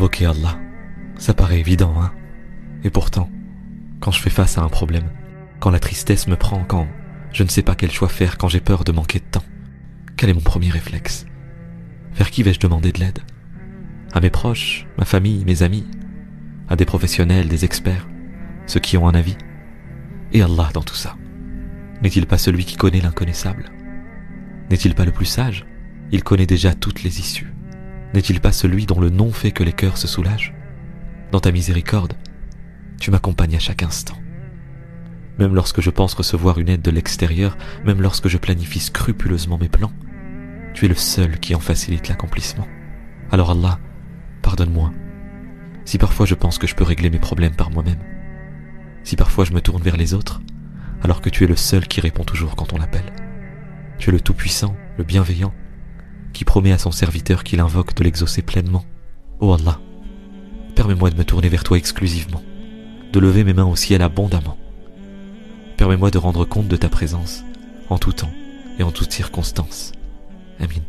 Invoquer Allah, ça paraît évident, hein. Et pourtant, quand je fais face à un problème, quand la tristesse me prend, quand je ne sais pas quel choix faire, quand j'ai peur de manquer de temps, quel est mon premier réflexe? Vers qui vais-je demander de l'aide? À mes proches, ma famille, mes amis? À des professionnels, des experts? Ceux qui ont un avis? Et Allah dans tout ça? N'est-il pas celui qui connaît l'inconnaissable? N'est-il pas le plus sage? Il connaît déjà toutes les issues. N'est-il pas celui dont le nom fait que les cœurs se soulagent? Dans ta miséricorde, tu m'accompagnes à chaque instant. Même lorsque je pense recevoir une aide de l'extérieur, même lorsque je planifie scrupuleusement mes plans, tu es le seul qui en facilite l'accomplissement. Alors Allah, pardonne-moi. Si parfois je pense que je peux régler mes problèmes par moi-même, si parfois je me tourne vers les autres, alors que tu es le seul qui répond toujours quand on l'appelle. Tu es le Tout-Puissant, le Bienveillant, promet à son serviteur qu'il invoque de l'exaucer pleinement. oh Allah, permets-moi de me tourner vers toi exclusivement, de lever mes mains au ciel abondamment. Permets-moi de rendre compte de ta présence, en tout temps et en toutes circonstances. Amin.